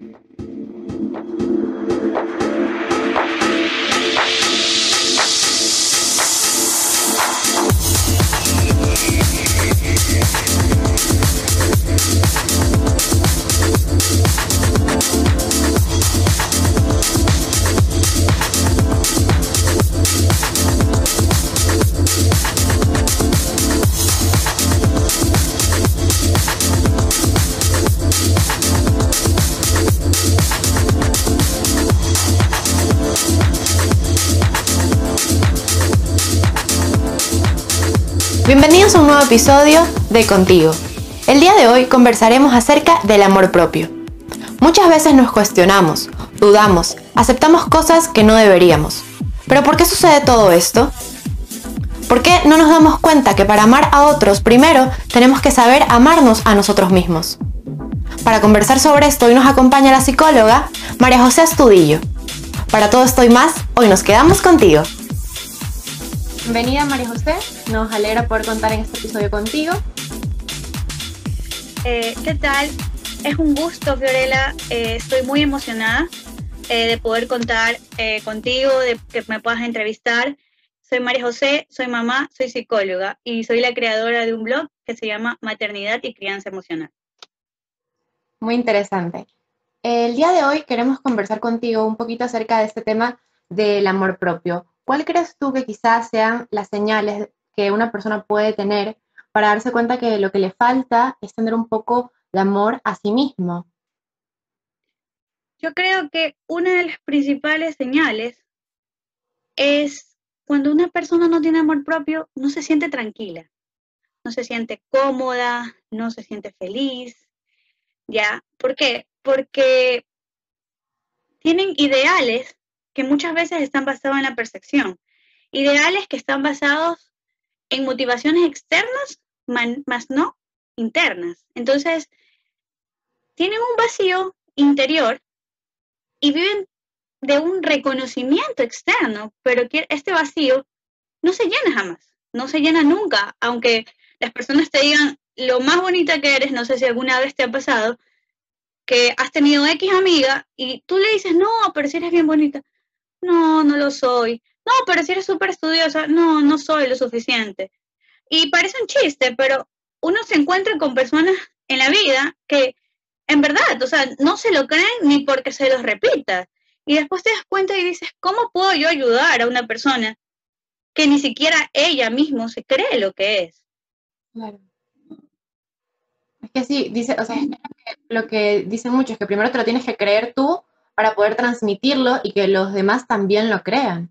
Thank you. Episodio de Contigo. El día de hoy conversaremos acerca del amor propio. Muchas veces nos cuestionamos, dudamos, aceptamos cosas que no deberíamos. ¿Pero por qué sucede todo esto? ¿Por qué no nos damos cuenta que para amar a otros primero tenemos que saber amarnos a nosotros mismos? Para conversar sobre esto hoy nos acompaña la psicóloga María José Astudillo. Para todo esto y más, hoy nos quedamos contigo. Bienvenida María José, nos alegra poder contar en este episodio contigo. Eh, ¿Qué tal? Es un gusto, Fiorella. Eh, estoy muy emocionada eh, de poder contar contigo, de que me puedas entrevistar. Soy María José, soy mamá, soy psicóloga y soy la creadora de un blog que se llama Maternidad y Crianza Emocional. Muy interesante. El día de hoy queremos conversar contigo un poquito acerca de este tema del amor propio. ¿Cuál crees tú que quizás sean las señales que una persona puede tener para darse cuenta que lo que le falta es tener un poco de amor a sí mismo? Yo creo que una de las principales señales es cuando una persona no tiene amor propio, no se siente tranquila, no se siente cómoda, no se siente feliz. ¿Ya? ¿Por qué? Porque tienen ideales que muchas veces están basados en la percepción. Ideales que están basados en motivaciones externas, más no internas. Entonces, tienen un vacío interior y viven de un reconocimiento externo, pero este vacío no se llena jamás, no se llena nunca, aunque las personas te digan lo más bonita que eres, no sé si alguna vez te ha pasado, que has tenido X amiga y tú le dices, no, pero si eres bien bonita, no, no lo soy. No, pero si eres súper estudiosa, no, no soy lo suficiente. Y parece un chiste, pero uno se encuentra con personas en la vida que en verdad, o sea, no se lo creen ni porque se los repita. Y después te das cuenta y dices, ¿cómo puedo yo ayudar a una persona que ni siquiera ella misma se cree lo que es? Claro. Es que sí, dice, o sea, lo que dicen muchos es que primero te lo tienes que creer tú para poder transmitirlo y que los demás también lo crean.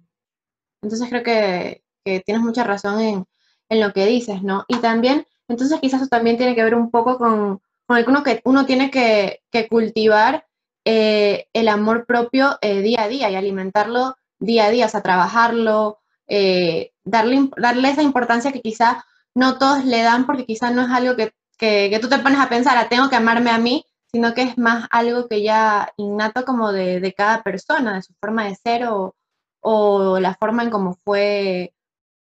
Entonces creo que, tienes mucha razón en, lo que dices, ¿no? Y también, entonces quizás eso también tiene que ver un poco con, con el que uno, que uno tiene que, cultivar eh, el amor propio eh, día a día y alimentarlo día a día, o sea, trabajarlo, eh, darle, darle esa importancia que quizá no todos le dan porque quizá no es algo que, que, tú te pones a pensar, ah, tengo que amarme a mí, sino que es más algo que ya innato como de, cada persona, de su forma de ser o, la forma en cómo fue,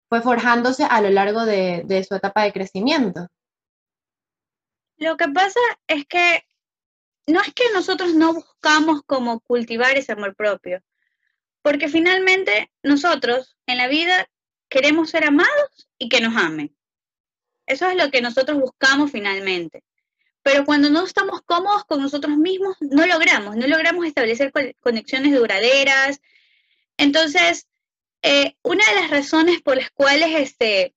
fue forjándose a lo largo de, de su etapa de crecimiento. Lo que pasa es que no es que nosotros no buscamos como cultivar ese amor propio, porque finalmente nosotros en la vida queremos ser amados y que nos amen. Eso es lo que nosotros buscamos finalmente pero cuando no estamos cómodos con nosotros mismos, no logramos, no logramos establecer conexiones duraderas. Entonces, eh, una de las razones por las cuales este,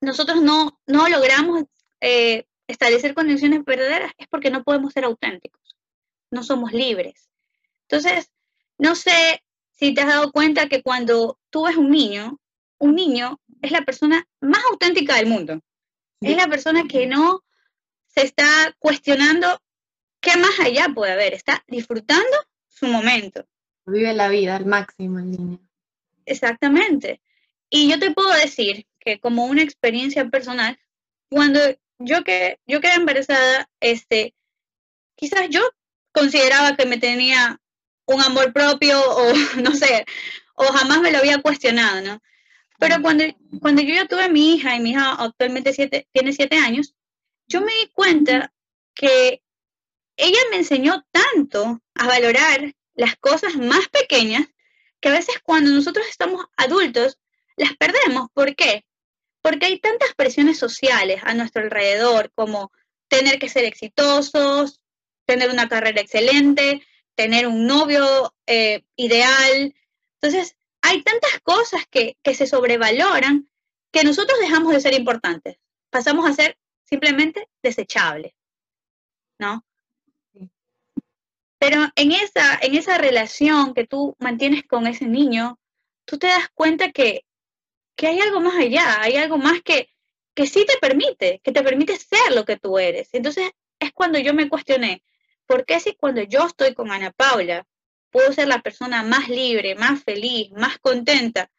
nosotros no, no logramos eh, establecer conexiones verdaderas es porque no podemos ser auténticos, no somos libres. Entonces, no sé si te has dado cuenta que cuando tú ves un niño, un niño es la persona más auténtica del mundo. Es la persona que no se está cuestionando qué más allá puede haber, está disfrutando su momento. Vive la vida al máximo el niño. Exactamente. Y yo te puedo decir que como una experiencia personal, cuando yo, que, yo quedé embarazada, este, quizás yo consideraba que me tenía un amor propio o no sé, o jamás me lo había cuestionado, ¿no? Pero cuando, cuando yo ya tuve mi hija y mi hija actualmente siete, tiene siete años, yo me di cuenta que ella me enseñó tanto a valorar las cosas más pequeñas que a veces cuando nosotros estamos adultos las perdemos. ¿Por qué? Porque hay tantas presiones sociales a nuestro alrededor como tener que ser exitosos, tener una carrera excelente, tener un novio eh, ideal. Entonces, hay tantas cosas que, que se sobrevaloran que nosotros dejamos de ser importantes. Pasamos a ser simplemente desechables, ¿no? Pero en esa, en esa relación que tú mantienes con ese niño, tú te das cuenta que, que hay algo más allá, hay algo más que, que sí te permite, que te permite ser lo que tú eres. Entonces es cuando yo me cuestioné, ¿por qué si cuando yo estoy con Ana Paula puedo ser la persona más libre, más feliz, más contenta?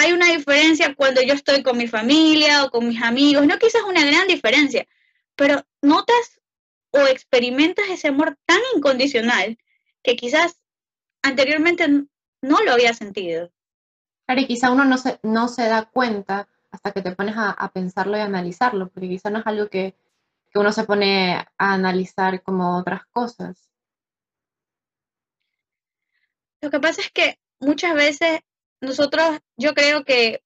Hay una diferencia cuando yo estoy con mi familia o con mis amigos, no quizás una gran diferencia, pero notas o experimentas ese amor tan incondicional que quizás anteriormente no lo había sentido. Claro, y quizá uno no se, no se da cuenta hasta que te pones a, pensarlo y analizarlo, porque quizá no es algo que, uno se pone a analizar como otras cosas. Lo que pasa es que muchas veces nosotros, yo creo que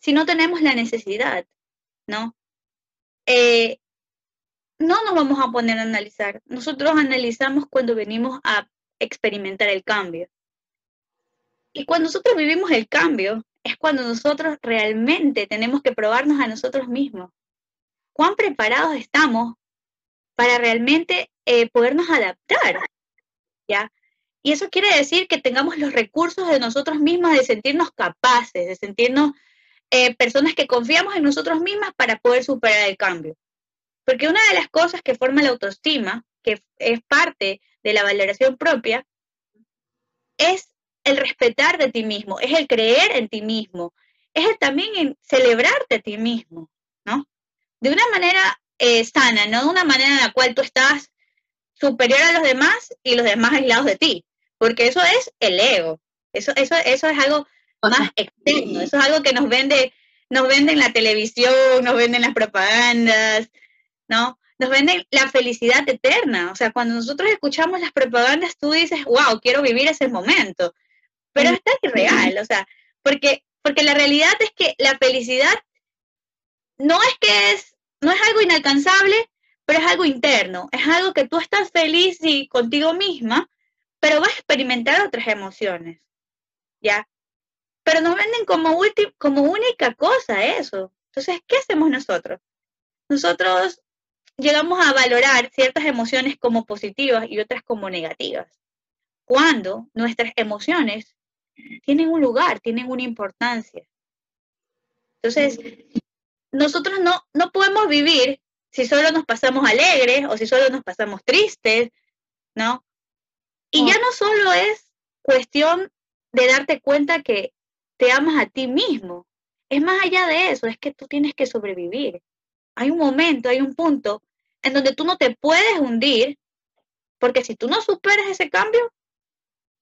si no tenemos la necesidad, ¿no? Eh, no nos vamos a poner a analizar. Nosotros analizamos cuando venimos a experimentar el cambio. Y cuando nosotros vivimos el cambio, es cuando nosotros realmente tenemos que probarnos a nosotros mismos. ¿Cuán preparados estamos para realmente eh, podernos adaptar? ¿Ya? Y eso quiere decir que tengamos los recursos de nosotros mismos, de sentirnos capaces, de sentirnos eh, personas que confiamos en nosotros mismas para poder superar el cambio. Porque una de las cosas que forma la autoestima, que es parte de la valoración propia, es el respetar de ti mismo, es el creer en ti mismo, es el también en celebrarte a ti mismo, ¿no? De una manera eh, sana, no de una manera en la cual tú estás superior a los demás y los demás aislados de ti, porque eso es el ego, eso, eso, eso es algo más externo, eso es algo que nos vende, nos vende en la televisión, nos venden las propagandas, ¿no? Nos venden la felicidad eterna, o sea, cuando nosotros escuchamos las propagandas, tú dices, wow, quiero vivir ese momento, pero está irreal, o sea, porque, porque la realidad es que la felicidad no es que es, no es algo inalcanzable, pero es algo interno, es algo que tú estás feliz y contigo misma, pero vas a experimentar otras emociones, ¿ya? Pero nos venden como, como única cosa eso. Entonces, ¿qué hacemos nosotros? Nosotros llegamos a valorar ciertas emociones como positivas y otras como negativas. Cuando nuestras emociones tienen un lugar, tienen una importancia. Entonces, nosotros no, no podemos vivir si solo nos pasamos alegres o si solo nos pasamos tristes, ¿no? Y ya no solo es cuestión de darte cuenta que te amas a ti mismo, es más allá de eso, es que tú tienes que sobrevivir. Hay un momento, hay un punto en donde tú no te puedes hundir, porque si tú no superas ese cambio,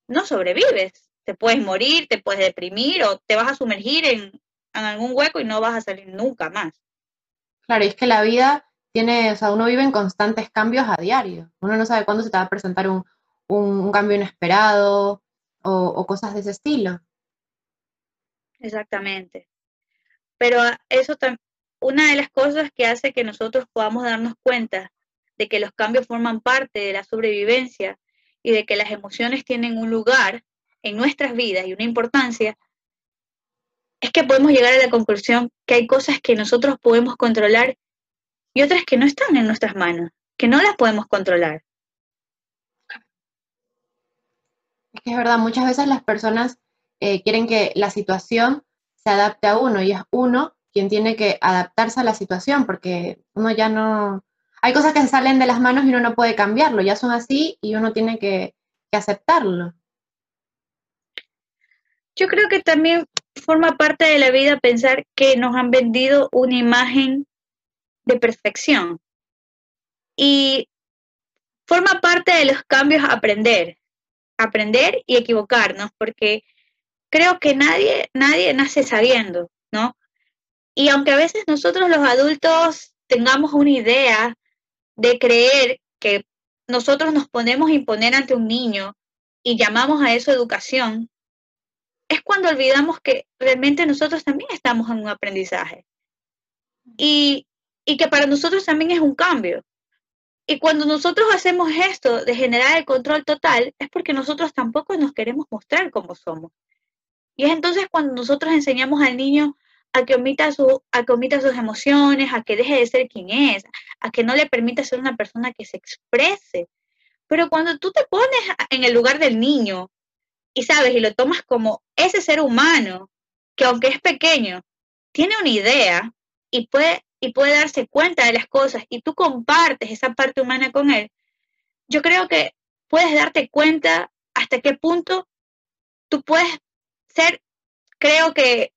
no sobrevives te puedes morir, te puedes deprimir o te vas a sumergir en, algún hueco y no vas a salir nunca más. Claro, y es que la vida tiene, o sea, uno vive en constantes cambios a diario. Uno no sabe cuándo se te va a presentar un, cambio inesperado o, cosas de ese estilo. Exactamente. Pero eso una de las cosas que hace que nosotros podamos darnos cuenta de que los cambios forman parte de la sobrevivencia y de que las emociones tienen un lugar en nuestras vidas y una importancia, es que podemos llegar a la conclusión que hay cosas que nosotros podemos controlar y otras que no están en nuestras manos, que no las podemos controlar. Es que es verdad, muchas veces las personas eh, quieren que la situación se adapte a uno y es uno quien tiene que adaptarse a la situación porque uno ya no... Hay cosas que salen de las manos y uno no puede cambiarlo, ya son así y uno tiene que aceptarlo. Yo creo que también forma parte de la vida pensar que nos han vendido una imagen de perfección. Y forma parte de los cambios aprender, aprender y equivocarnos, porque creo que nadie, nadie nace sabiendo, ¿no? Y aunque a veces nosotros los adultos tengamos una idea de creer que nosotros nos ponemos a imponer ante un niño y llamamos a eso educación, es cuando olvidamos que realmente nosotros también estamos en un aprendizaje. Y, y que para nosotros también es un cambio. Y cuando nosotros hacemos esto de generar el control total, es porque nosotros tampoco nos queremos mostrar como somos. Y es entonces cuando nosotros enseñamos al niño a que omita, su, a que omita sus emociones, a que deje de ser quien es, a que no le permita ser una persona que se exprese. Pero cuando tú te pones en el lugar del niño y sabes y lo tomas como ese ser humano que aunque es pequeño, tiene una idea y puede, y puede darse cuenta de las cosas y tú compartes esa parte humana con él, yo creo que puedes darte cuenta hasta qué punto tú puedes ser, creo que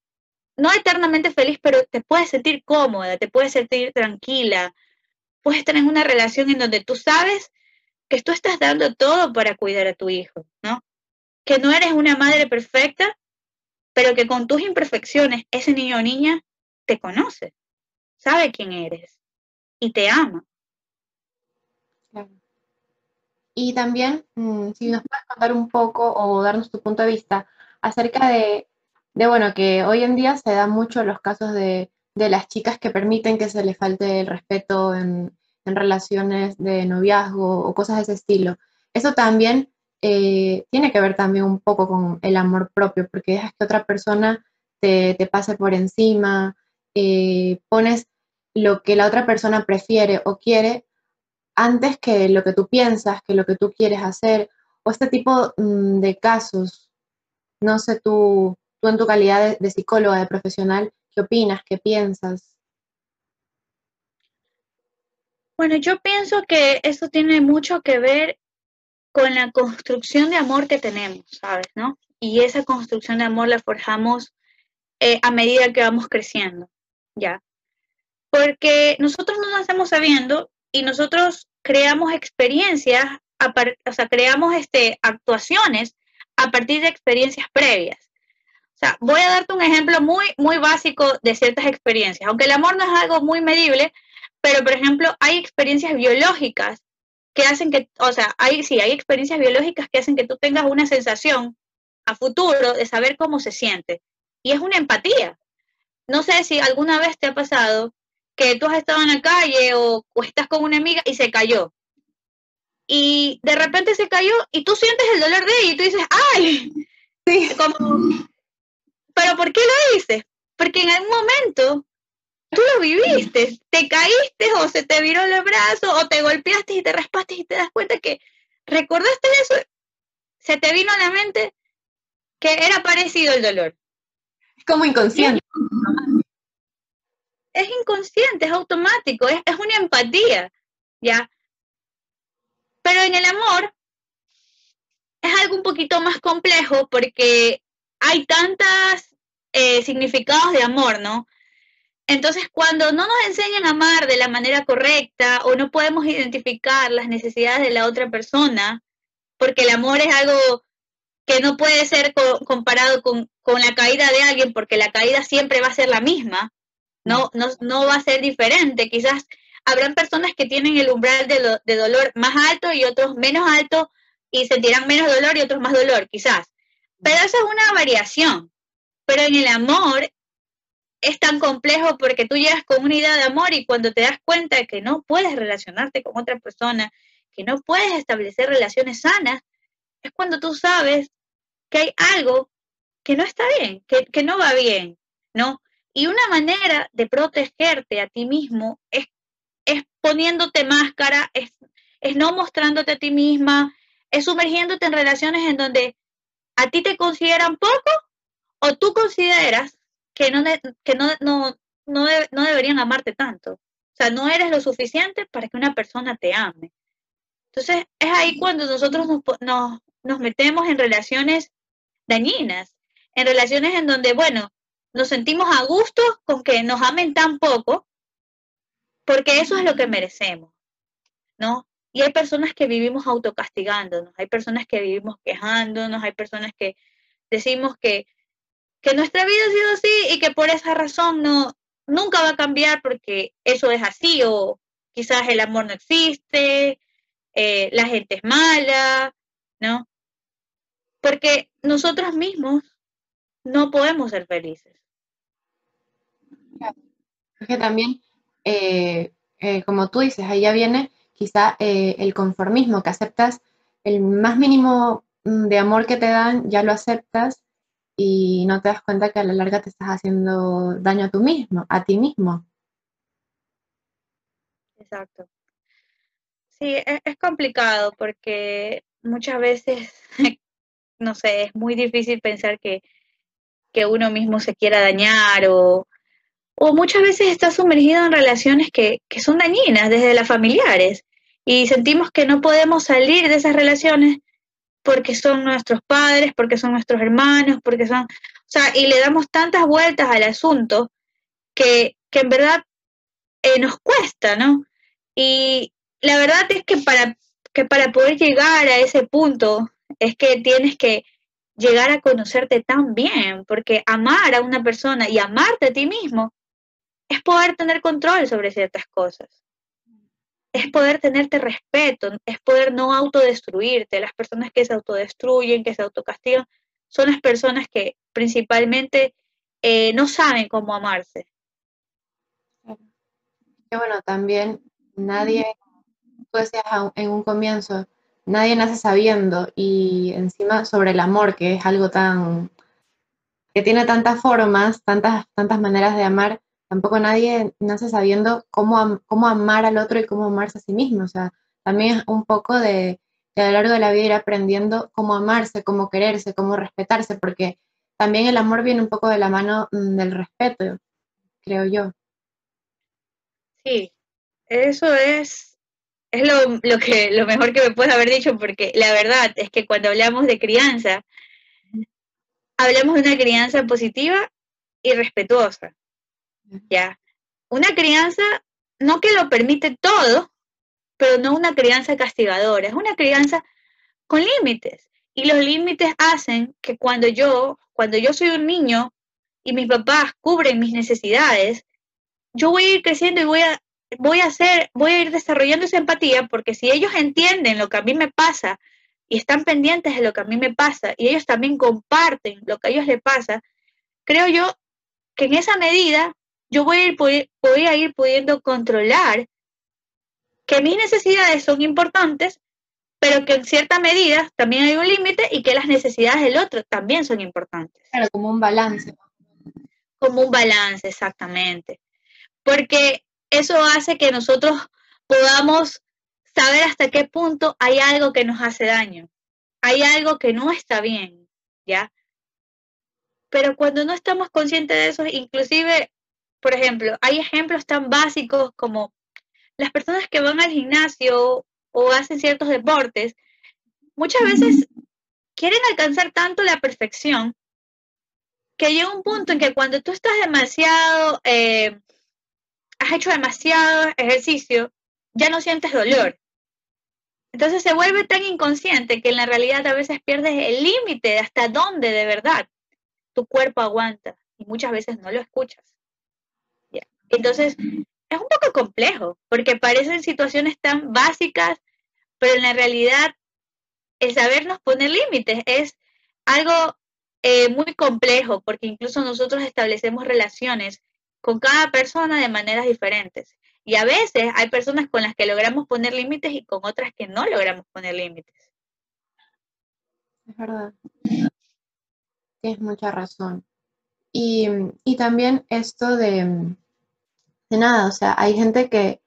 no eternamente feliz, pero te puedes sentir cómoda, te puedes sentir tranquila, puedes tener una relación en donde tú sabes que tú estás dando todo para cuidar a tu hijo, ¿no? Que no eres una madre perfecta, pero que con tus imperfecciones ese niño o niña te conoce, sabe quién eres y te ama. Y también, mm, si nos puedes contar un poco o darnos tu punto de vista acerca de de bueno, que hoy en día se dan mucho los casos de, las chicas que permiten que se les falte el respeto en, relaciones de noviazgo o cosas de ese estilo. Eso también eh, tiene que ver también un poco con el amor propio, porque dejas que otra persona te, pase por encima, eh, pones lo que la otra persona prefiere o quiere antes que lo que tú piensas, que lo que tú quieres hacer, o este tipo mm, de casos. No sé tú tú en tu calidad de, psicóloga, de profesional, ¿qué opinas? ¿Qué piensas? Bueno, yo pienso que eso tiene mucho que ver con la construcción de amor que tenemos, ¿sabes? ¿No? Y esa construcción de amor la forjamos eh, a medida que vamos creciendo, ¿ya? Porque nosotros no nos estamos sabiendo y nosotros creamos experiencias, o sea, creamos este, actuaciones a partir de experiencias previas voy a darte un ejemplo muy, muy básico de ciertas experiencias. Aunque el amor no es algo muy medible, pero por ejemplo, hay experiencias biológicas que hacen que, o sea, hay, sí, hay experiencias biológicas que hacen que tú tengas una sensación a futuro de saber cómo se siente. Y es una empatía. No sé si alguna vez te ha pasado que tú has estado en la calle o, estás con una amiga y se cayó. Y de repente se cayó y tú sientes el dolor de ella y tú dices, ¡ay! Sí. Como, ¿Pero por qué lo dices? Porque en algún momento tú lo viviste, te caíste o se te viró el brazo o te golpeaste y te raspaste y te das cuenta que recordaste eso, se te vino a la mente que era parecido el dolor. Es como inconsciente. Es inconsciente, es automático, es, es una empatía, ¿ya? Pero en el amor es algo un poquito más complejo porque hay tantos eh, significados de amor, ¿no? Entonces, cuando no nos enseñan a amar de la manera correcta o no podemos identificar las necesidades de la otra persona, porque el amor es algo que no puede ser comparado con, la caída de alguien, porque la caída siempre va a ser la misma, no, no, no va a ser diferente. Quizás habrán personas que tienen el umbral de, de dolor más alto y otros menos alto y sentirán menos dolor y otros más dolor, quizás. Pero eso es una variación. Pero en el amor es tan complejo porque tú llegas con una idea de amor y cuando te das cuenta que no puedes relacionarte con otra persona, que no puedes establecer relaciones sanas, es cuando tú sabes que hay algo que no está bien, que, no va bien, ¿no? Y una manera de protegerte a ti mismo es, es poniéndote máscara, es, es no mostrándote a ti misma, es sumergiéndote en relaciones en donde a ti te consideran poco o tú consideras que no, que no, no, no, deberían amarte tanto. O sea, no eres lo suficiente para que una persona te ame. Entonces, es ahí cuando nosotros nos, nos, nos metemos en relaciones dañinas, en relaciones en donde, bueno, nos sentimos a gusto con que nos amen tan poco, porque eso es lo que merecemos, ¿no? Y hay personas que vivimos autocastigándonos, hay personas que vivimos quejándonos, hay personas que decimos que, que nuestra vida ha sido así y que por esa razón no, nunca va a cambiar porque eso es así o, quizás el amor no existe, eh, la gente es mala, ¿no? Porque nosotros mismos no podemos ser felices. Que también, eh, eh, como tú dices, ahí ya viene quizá el conformismo, que aceptas el más mínimo mm, de amor que te dan, ya lo aceptas y no te das cuenta que a la larga te estás haciendo daño a tú mismo, a ti mismo. Exacto. Sí, es, es complicado porque muchas veces, no sé, es muy difícil pensar que, que uno mismo se quiera dañar o, o muchas veces está sumergido en relaciones que, que son dañinas desde las familiares y sentimos que no podemos salir de esas relaciones porque son nuestros padres, porque son nuestros hermanos, porque son, o sea, y le damos tantas vueltas al asunto que, que en verdad eh, nos cuesta, ¿no? Y la verdad es que para, que para poder llegar a ese punto es que tienes que llegar a conocerte tan bien, porque amar a una persona y amarte a ti mismo es poder tener control sobre ciertas cosas es poder tenerte respeto, es poder no autodestruirte. Las personas que se autodestruyen, que se autocastigan, son las personas que principalmente eh, no saben cómo amarse. Y bueno, también nadie, tú decías en un comienzo, nadie nace sabiendo y encima sobre el amor, que es algo tan, que tiene tantas formas, tantas, tantas maneras de amar, tampoco nadie nace sabiendo cómo, cómo amar al otro y cómo amarse a sí mismo. O sea, también es un poco de, a lo largo de la vida ir aprendiendo cómo amarse, cómo quererse, cómo respetarse, porque también el amor viene un poco de la mano mm, del respeto, creo yo. Sí, eso es, es lo, lo, que, lo mejor que me puedes haber dicho, porque la verdad es que cuando hablamos de crianza, hablamos de una crianza positiva y respetuosa. ¿Ya? Una crianza, no que lo permite todo, pero no una crianza castigadora, es una crianza con límites. Y los límites hacen que cuando yo, cuando yo soy un niño y mis papás cubren mis necesidades, yo voy a ir creciendo y voy a, voy a hacer, voy a ir desarrollando esa empatía, porque si ellos entienden lo que a mí me pasa y están pendientes de lo que a mí me pasa y ellos también comparten lo que a ellos les pasa, creo yo que en esa medida yo voy a, ir, voy a ir pudiendo controlar que mis necesidades son importantes, pero que en cierta medida también hay un límite y que las necesidades del otro también son importantes. Claro, como un balance. Como un balance, exactamente. Porque eso hace que nosotros podamos saber hasta qué punto hay algo que nos hace daño, hay algo que no está bien, ¿ya? Pero cuando no estamos conscientes de eso, inclusive por ejemplo, hay ejemplos tan básicos como las personas que van al gimnasio o hacen ciertos deportes, muchas veces quieren alcanzar tanto la perfección que llega un punto en que cuando tú estás demasiado, eh, has hecho demasiado ejercicio, ya no sientes dolor. Entonces se vuelve tan inconsciente que en la realidad a veces pierdes el límite de hasta dónde de verdad tu cuerpo aguanta y muchas veces no lo escuchas. Entonces, es un poco complejo, porque parecen situaciones tan básicas, pero en la realidad el sabernos poner límites es algo eh, muy complejo, porque incluso nosotros establecemos relaciones con cada persona de maneras diferentes. Y a veces hay personas con las que logramos poner límites y con otras que no logramos poner límites. Es verdad. Tienes mucha razón. Y, y también esto de, nada, o sea, hay gente que,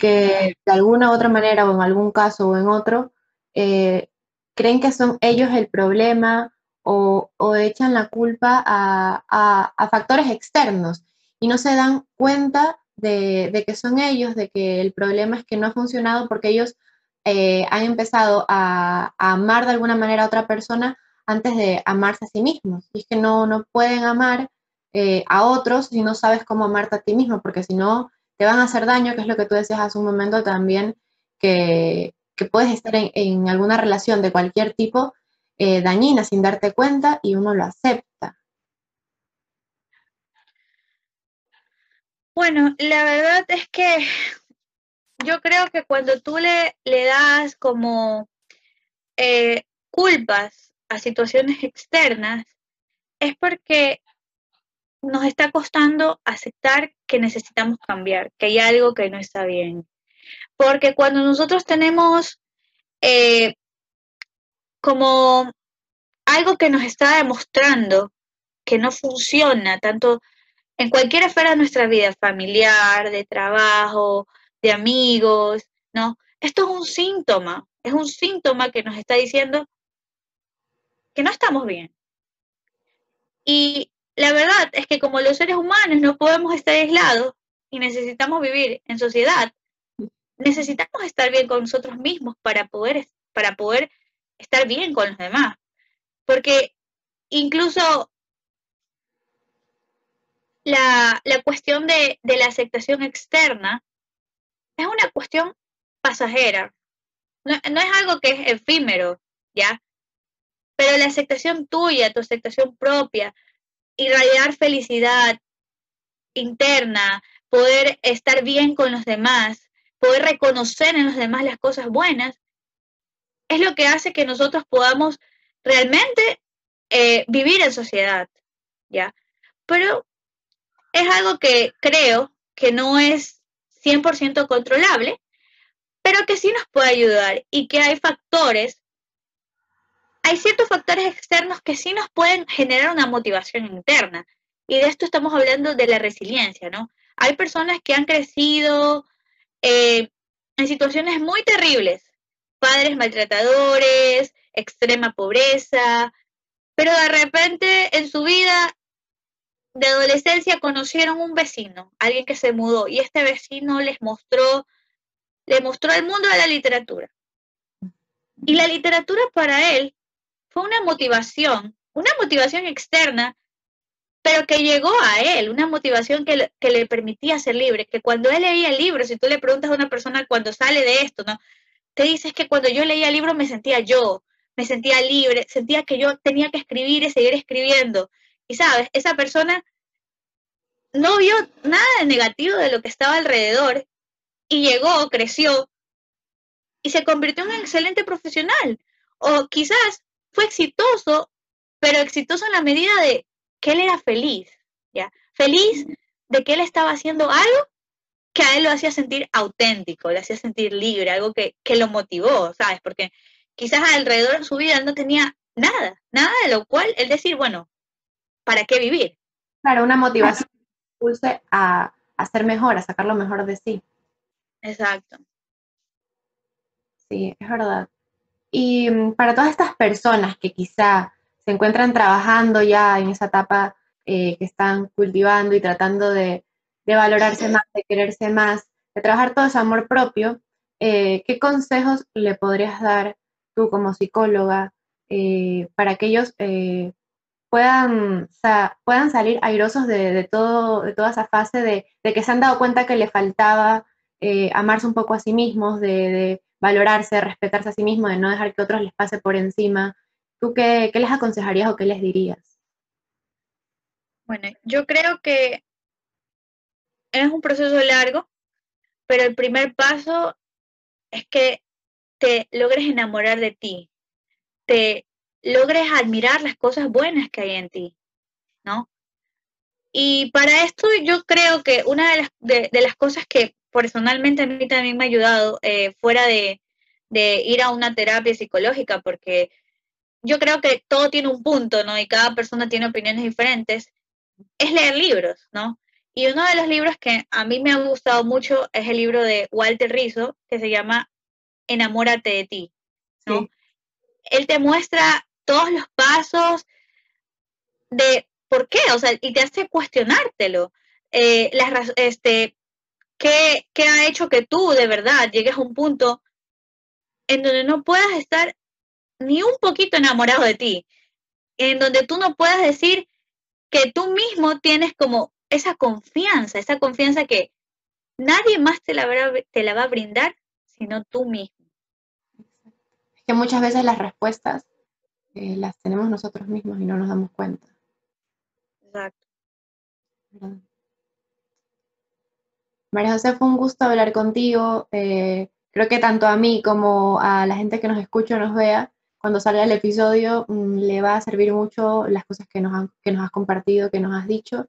de alguna u otra manera o en algún caso o en otro, eh, creen que son ellos el problema o, echan la culpa a, factores externos y no se dan cuenta de, que son ellos, de que el problema es que no ha funcionado porque ellos eh, han empezado a, amar de alguna manera a otra persona antes de amarse a sí mismos. Y es que no, no pueden amar eh, a otros si no sabes cómo amarte a ti mismo, porque si no, te van a hacer daño, que es lo que tú decías hace un momento también, que, puedes estar en, alguna relación de cualquier tipo eh, dañina sin darte cuenta y uno lo acepta. Bueno, la verdad es que yo creo que cuando tú le, le das como eh, culpas a situaciones externas, es porque nos está costando aceptar que necesitamos cambiar, que hay algo que no está bien. Porque cuando nosotros tenemos eh, como algo que nos está demostrando que no funciona, tanto en cualquier esfera de nuestra vida, familiar, de trabajo, de amigos, ¿no? Esto es un síntoma, es un síntoma que nos está diciendo que no estamos bien. Y la verdad es que como los seres humanos no podemos estar aislados y necesitamos vivir en sociedad, necesitamos estar bien con nosotros mismos para poder, para poder estar bien con los demás. Porque incluso la, cuestión de, de, la aceptación externa es una cuestión pasajera. No, no, es algo que es efímero, ¿ya? Pero la aceptación tuya, tu aceptación propia, irradiar felicidad interna, poder estar bien con los demás, poder reconocer en los demás las cosas buenas, es lo que hace que nosotros podamos realmente eh, vivir en sociedad, ¿ya? Pero es algo que creo que no es 100% controlable, pero que sí nos puede ayudar y que hay factores hay ciertos factores externos que sí nos pueden generar una motivación interna. Y de esto estamos hablando de la resiliencia, ¿no? Hay personas que han crecido eh, en situaciones muy terribles, padres maltratadores, extrema pobreza, pero de repente en su vida de adolescencia conocieron un vecino, alguien que se mudó, y este vecino les mostró, le mostró el mundo de la literatura. Y la literatura para él fue una motivación, una motivación externa, pero que llegó a él, una motivación que le, que le permitía ser libre, que cuando él leía el libro, si tú le preguntas a una persona cuando sale de esto, ¿no? Te dices que cuando yo leía el libro me sentía yo, me sentía libre, sentía que yo tenía que escribir y seguir escribiendo. Y sabes, esa persona no vio nada de negativo de lo que estaba alrededor y llegó, creció y se convirtió en un excelente profesional. O quizás fue exitoso, pero exitoso en la medida de que él era feliz, ¿ya? Feliz de que él estaba haciendo algo que a él lo hacía sentir auténtico, le hacía sentir libre, algo que, lo motivó, ¿sabes? Porque quizás alrededor de su vida él no tenía nada, nada de lo cual él decir, bueno, ¿para qué vivir? Claro, una motivación que impulse a, a ser mejor, a sacar lo mejor de sí. Exacto. Sí, es verdad. Y mm, para todas estas personas que quizá se encuentran trabajando ya en esa etapa eh, que están cultivando y tratando de, valorarse más, de quererse más, de trabajar todo ese amor propio, eh, ¿qué consejos le podrías dar tú como psicóloga eh, para que ellos puedan, puedan salir airosos de, todo, de toda esa fase de, que se han dado cuenta que le faltaba amarse un poco a sí mismos, de valorarse, respetarse a sí mismo, de no dejar que otros les pase por encima. ¿Tú qué, les aconsejarías o qué les dirías? Bueno, yo creo que es un proceso largo, pero el primer paso es que te logres enamorar de ti, te logres admirar las cosas buenas que hay en ti, ¿no? Y para esto yo creo que una de las, de las cosas que personalmente a mí también me ha ayudado eh, fuera de, ir a una terapia psicológica, porque yo creo que todo tiene un punto, ¿no? Y cada persona tiene opiniones diferentes, es leer libros, ¿no? Y uno de los libros que a mí me ha gustado mucho es el libro de Walter Rizzo, que se llama Enamórate de ti, ¿no? Él te muestra todos los pasos de por qué, o sea, y te hace cuestionártelo. Eh, las, este, ¿Qué, ha hecho que tú de verdad llegues a un punto en donde no puedas estar ni un poquito enamorado de ti? En donde tú no puedas decir que tú mismo tienes como esa confianza, esa confianza que nadie más te la, te la va a brindar sino tú mismo. Es que muchas veces las respuestas eh, las tenemos nosotros mismos y no nos damos cuenta. Exacto. María José, fue un gusto hablar contigo. Eh, creo que tanto a mí como a la gente que nos escucha o nos vea, cuando salga el episodio, mm, le va a servir mucho las cosas que nos, has compartido, que nos has dicho.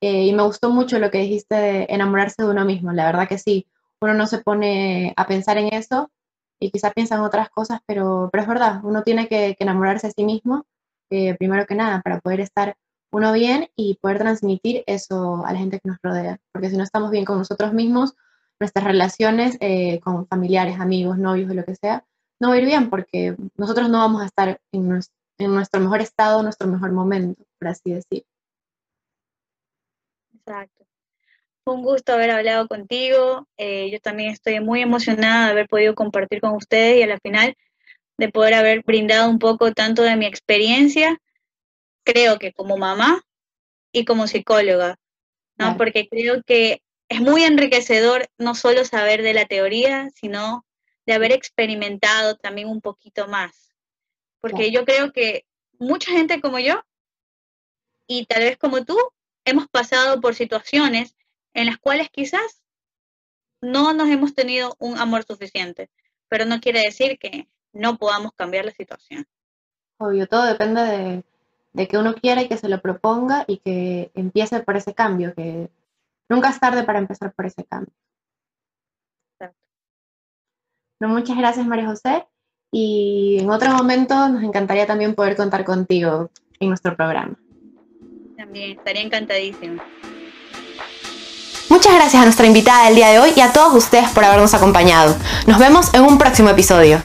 Eh, y me gustó mucho lo que dijiste de enamorarse de uno mismo. La verdad que sí, uno no se pone a pensar en eso y quizás piensa en otras cosas, pero, pero es verdad, uno tiene que, enamorarse a sí mismo, eh, primero que nada, para poder estar uno bien y poder transmitir eso a la gente que nos rodea. Porque si no estamos bien con nosotros mismos, nuestras relaciones eh, con familiares, amigos, novios o lo que sea, no va a ir bien porque nosotros no vamos a estar en nuestro, mejor estado, nuestro mejor momento, por así decir. Exacto. Un gusto haber hablado contigo. Eh, yo también estoy muy emocionada de haber podido compartir con ustedes y a la final de poder haber brindado un poco tanto de mi experiencia creo que como mamá y como psicóloga, ¿no? Porque creo que es muy enriquecedor no solo saber de la teoría, sino de haber experimentado también un poquito más. Porque yo creo que mucha gente como yo, y tal vez como tú, hemos pasado por situaciones en las cuales quizás no nos hemos tenido un amor suficiente, pero no quiere decir que no podamos cambiar la situación. Obvio, todo depende de, de que uno quiera y que se lo proponga y que empiece por ese cambio, que nunca es tarde para empezar por ese cambio. muchas gracias María José y en otro momento nos encantaría también poder contar contigo en nuestro programa. También, estaría encantadísimo. Muchas gracias a nuestra invitada del día de hoy y a todos ustedes por habernos acompañado. Nos vemos en un próximo episodio.